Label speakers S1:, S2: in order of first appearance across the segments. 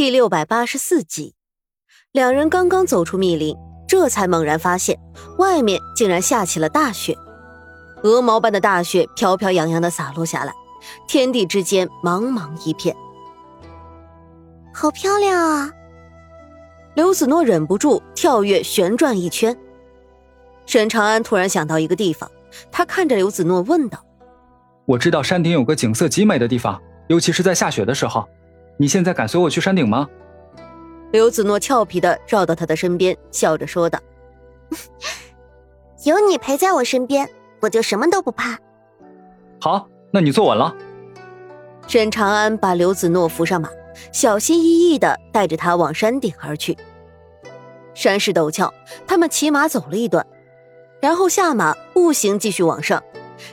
S1: 第六百八十四集，两人刚刚走出密林，这才猛然发现外面竟然下起了大雪，鹅毛般的大雪飘飘扬扬的洒落下来，天地之间茫茫一片。
S2: 好漂亮啊！
S1: 刘子诺忍不住跳跃旋转一圈。沈长安突然想到一个地方，他看着刘子诺问道：“
S3: 我知道山顶有个景色极美的地方，尤其是在下雪的时候。你现在敢随我去山顶吗？”
S1: 刘子诺俏皮的绕到他的身边，笑着说道：“
S2: 有你陪在我身边，我就什么都不怕。”
S3: 好，那你坐稳了。
S1: 沈长安把刘子诺扶上马。小心翼翼的带着他往山顶而去。山势陡峭，他们骑马走了一段，然后下马步行继续往上。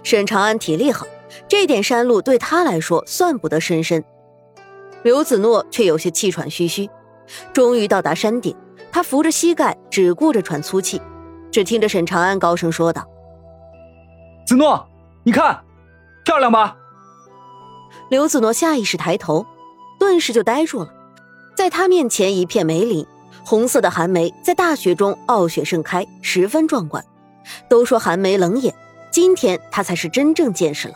S1: 沈长安体力好，这点山路对他来说算不得深深。刘子诺却有些气喘吁吁。终于到达山顶，他扶着膝盖，只顾着喘粗气。只听着沈长安高声说道：“
S3: 子诺，你看，漂亮吧？”
S1: 刘子诺下意识抬头。顿时就呆住了，在他面前一片梅林，红色的寒梅在大雪中傲雪盛开，十分壮观。都说寒梅冷眼，今天他才是真正见识了。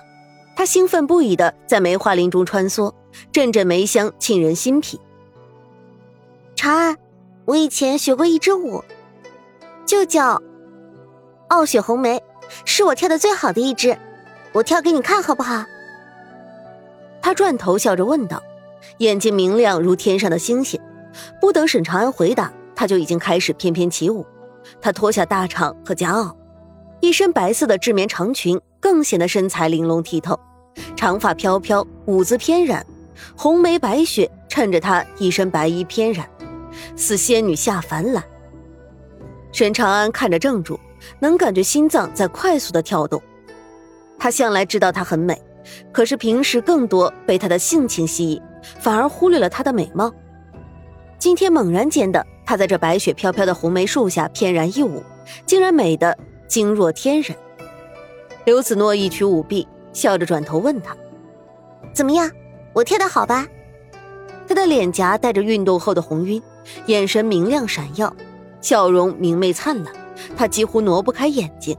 S1: 他兴奋不已的在梅花林中穿梭，阵阵梅香沁人心脾。
S2: 长安，我以前学过一支舞，就叫傲雪红梅，是我跳的最好的一支，我跳给你看好不好？
S1: 他转头笑着问道。眼睛明亮如天上的星星，不等沈长安回答，他就已经开始翩翩起舞。他脱下大氅和夹袄，一身白色的制棉长裙更显得身材玲珑剔透，长发飘飘，舞姿翩然，红梅白雪衬着她一身白衣翩然，似仙女下凡来。沈长安看着怔住，能感觉心脏在快速的跳动。他向来知道她很美，可是平时更多被她的性情吸引。反而忽略了她的美貌。今天猛然间的，她在这白雪飘飘的红梅树下翩然一舞，竟然美得惊若天人。刘子诺一曲舞毕，笑着转头问他：“
S2: 怎么样，我跳的好吧？”
S1: 她的脸颊带着运动后的红晕，眼神明亮闪耀，笑容明媚灿烂，她几乎挪不开眼睛。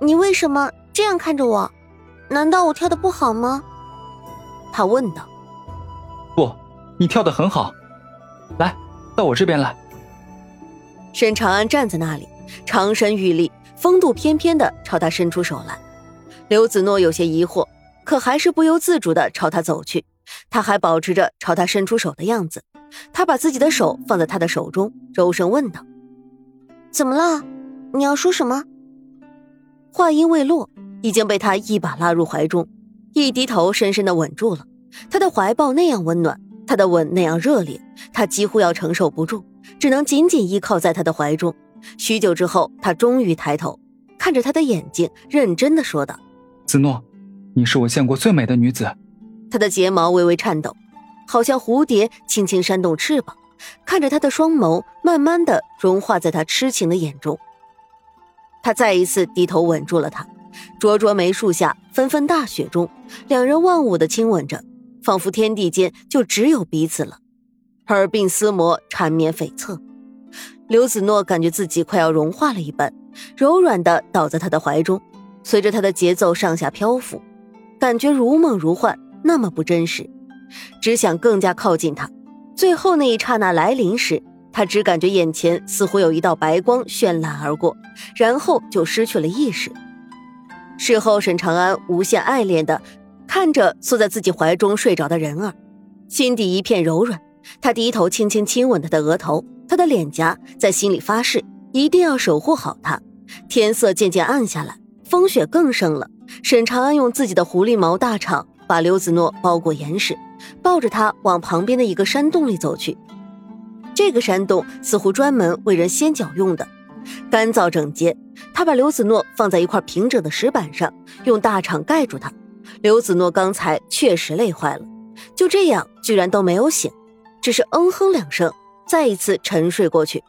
S2: 你为什么这样看着我？难道我跳的不好吗？
S1: 他问道。
S3: 不，你跳的很好，来到我这边来。
S1: 沈长安站在那里，长身玉立，风度翩翩的朝他伸出手来。刘子诺有些疑惑，可还是不由自主的朝他走去。他还保持着朝他伸出手的样子。他把自己的手放在他的手中，柔声问道：“
S2: 怎么了？你要说什么？”
S1: 话音未落，已经被他一把拉入怀中，一低头，深深的吻住了。他的怀抱那样温暖，他的吻那样热烈，他几乎要承受不住，只能紧紧依靠在他的怀中。许久之后，他终于抬头，看着他的眼睛，认真的说道：“
S3: 子诺，你是我见过最美的女子。”
S1: 他的睫毛微微颤抖，好像蝴蝶轻轻扇动翅膀，看着他的双眸，慢慢的融化在他痴情的眼中。他再一次低头吻住了她，灼灼梅树下，纷纷大雪中，两人忘我的亲吻着。仿佛天地间就只有彼此了，耳鬓厮磨，缠绵悱恻。刘子诺感觉自己快要融化了一般，柔软的倒在他的怀中，随着他的节奏上下漂浮，感觉如梦如幻，那么不真实。只想更加靠近他。最后那一刹那来临时，他只感觉眼前似乎有一道白光绚烂而过，然后就失去了意识。事后，沈长安无限爱恋的。看着缩在自己怀中睡着的人儿，心底一片柔软。他低头轻轻亲吻她的额头，他的脸颊，在心里发誓一定要守护好她。天色渐渐暗下来，风雪更盛了。沈长安用自己的狐狸毛大氅把刘子诺包裹严实，抱着他往旁边的一个山洞里走去。这个山洞似乎专门为人歇脚用的，干燥整洁。他把刘子诺放在一块平整的石板上，用大氅盖住他。刘子诺刚才确实累坏了，就这样居然都没有醒，只是嗯哼两声，再一次沉睡过去。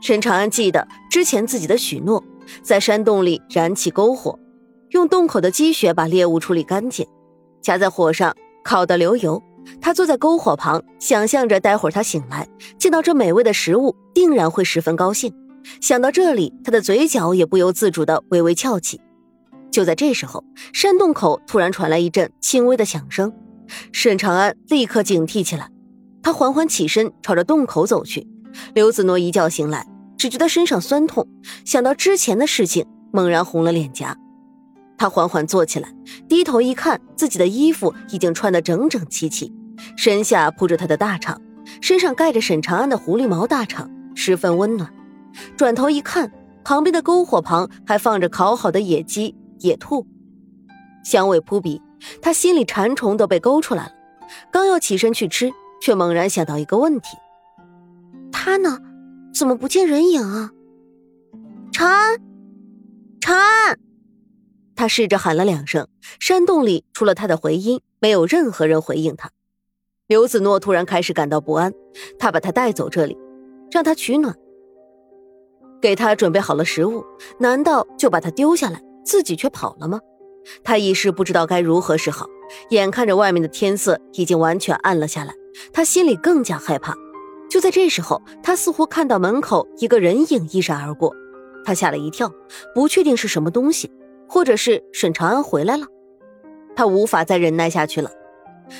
S1: 沈长安记得之前自己的许诺，在山洞里燃起篝火，用洞口的积雪把猎物处理干净，夹在火上烤得流油，他坐在篝火旁，想象着待会儿他醒来见到这美味的食物，定然会十分高兴。想到这里，他的嘴角也不由自主的微微翘起。就在这时候，山洞口突然传来一阵轻微的响声，沈长安立刻警惕起来。他缓缓起身，朝着洞口走去。刘子诺一觉醒来，只觉得身上酸痛，想到之前的事情，猛然红了脸颊。他缓缓坐起来，低头一看，自己的衣服已经穿得整整齐齐，身下铺着他的大氅，身上盖着沈长安的狐狸毛大氅，十分温暖。转头一看，旁边的篝火旁还放着烤好的野鸡、野兔，香味扑鼻，他心里馋虫都被勾出来了。刚要起身去吃，却猛然想到一个问题：
S2: 他呢？怎么不见人影啊？长安，长安！
S1: 他试着喊了两声，山洞里除了他的回音，没有任何人回应他。刘子诺突然开始感到不安，他把他带走这里，让他取暖，给他准备好了食物，难道就把他丢下来，自己却跑了吗？他一时不知道该如何是好。眼看着外面的天色已经完全暗了下来，他心里更加害怕。就在这时候，他似乎看到门口一个人影一闪而过，他吓了一跳，不确定是什么东西。或者是沈长安回来了，他无法再忍耐下去了。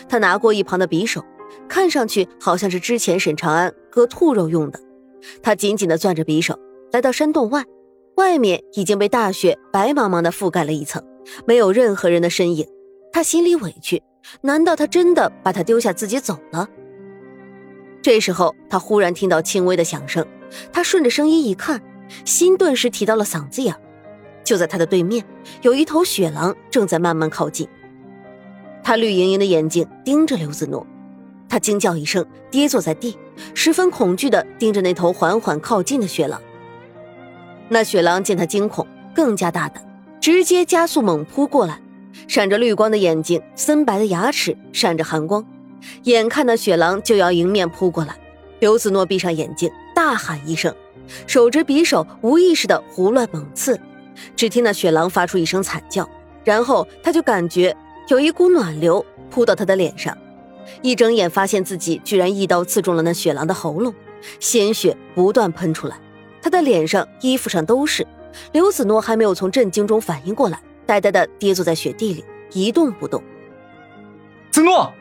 S1: 他拿过一旁的匕首，看上去好像是之前沈长安割兔肉用的。他紧紧地攥着匕首，来到山洞外，外面已经被大雪白茫茫地覆盖了一层，没有任何人的身影。他心里委屈，难道他真的把他丢下自己走了？这时候，他忽然听到轻微的响声，他顺着声音一看，心顿时提到了嗓子眼。就在他的对面，有一头雪狼正在慢慢靠近。他绿莹莹的眼睛盯着刘子诺，他惊叫一声，跌坐在地，十分恐惧地盯着那头缓缓靠近的雪狼。那雪狼见他惊恐，更加大胆，直接加速猛扑过来，闪着绿光的眼睛，森白的牙齿闪着寒光。眼看那雪狼就要迎面扑过来，刘子诺闭上眼睛，大喊一声，手执匕首，无意识地胡乱猛刺。只听那雪狼发出一声惨叫，然后他就感觉有一股暖流扑到他的脸上，一睁眼发现自己居然一刀刺中了那雪狼的喉咙，鲜血不断喷出来，他的脸上、衣服上都是。刘子诺还没有从震惊中反应过来，呆呆的跌坐在雪地里一动不动。
S3: 子诺，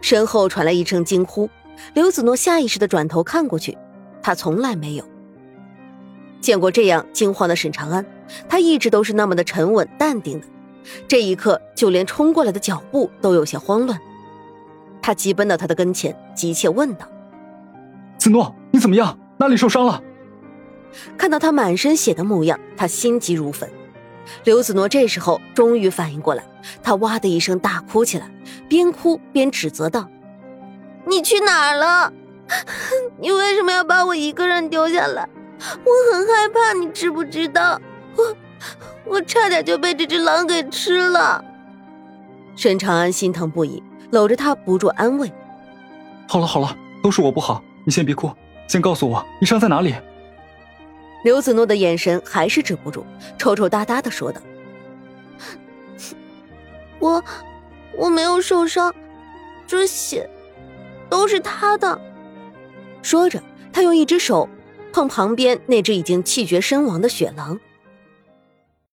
S1: 身后传来一声惊呼，刘子诺下意识的转头看过去，他从来没有。见过这样惊慌的沈长安，他一直都是那么的沉稳淡定的，这一刻就连冲过来的脚步都有些慌乱。他急奔到他的跟前，急切问道：“
S3: 子诺，你怎么样？哪里受伤了？”
S1: 看到他满身血的模样，他心急如焚。刘子诺这时候终于反应过来，他哇的一声大哭起来，边哭边指责道：“
S2: 你去哪儿了？你为什么要把我一个人丢下来？”我很害怕，你知不知道？我我差点就被这只狼给吃了。
S1: 沈长安心疼不已，搂着他不住安慰：“
S3: 好了好了，都是我不好，你先别哭，先告诉我你伤在哪里。”
S1: 刘子诺的眼神还是止不住，抽抽搭搭的说道：“
S2: 我我没有受伤，这血都是他的。”
S1: 说着，他用一只手。碰旁边那只已经气绝身亡的雪狼。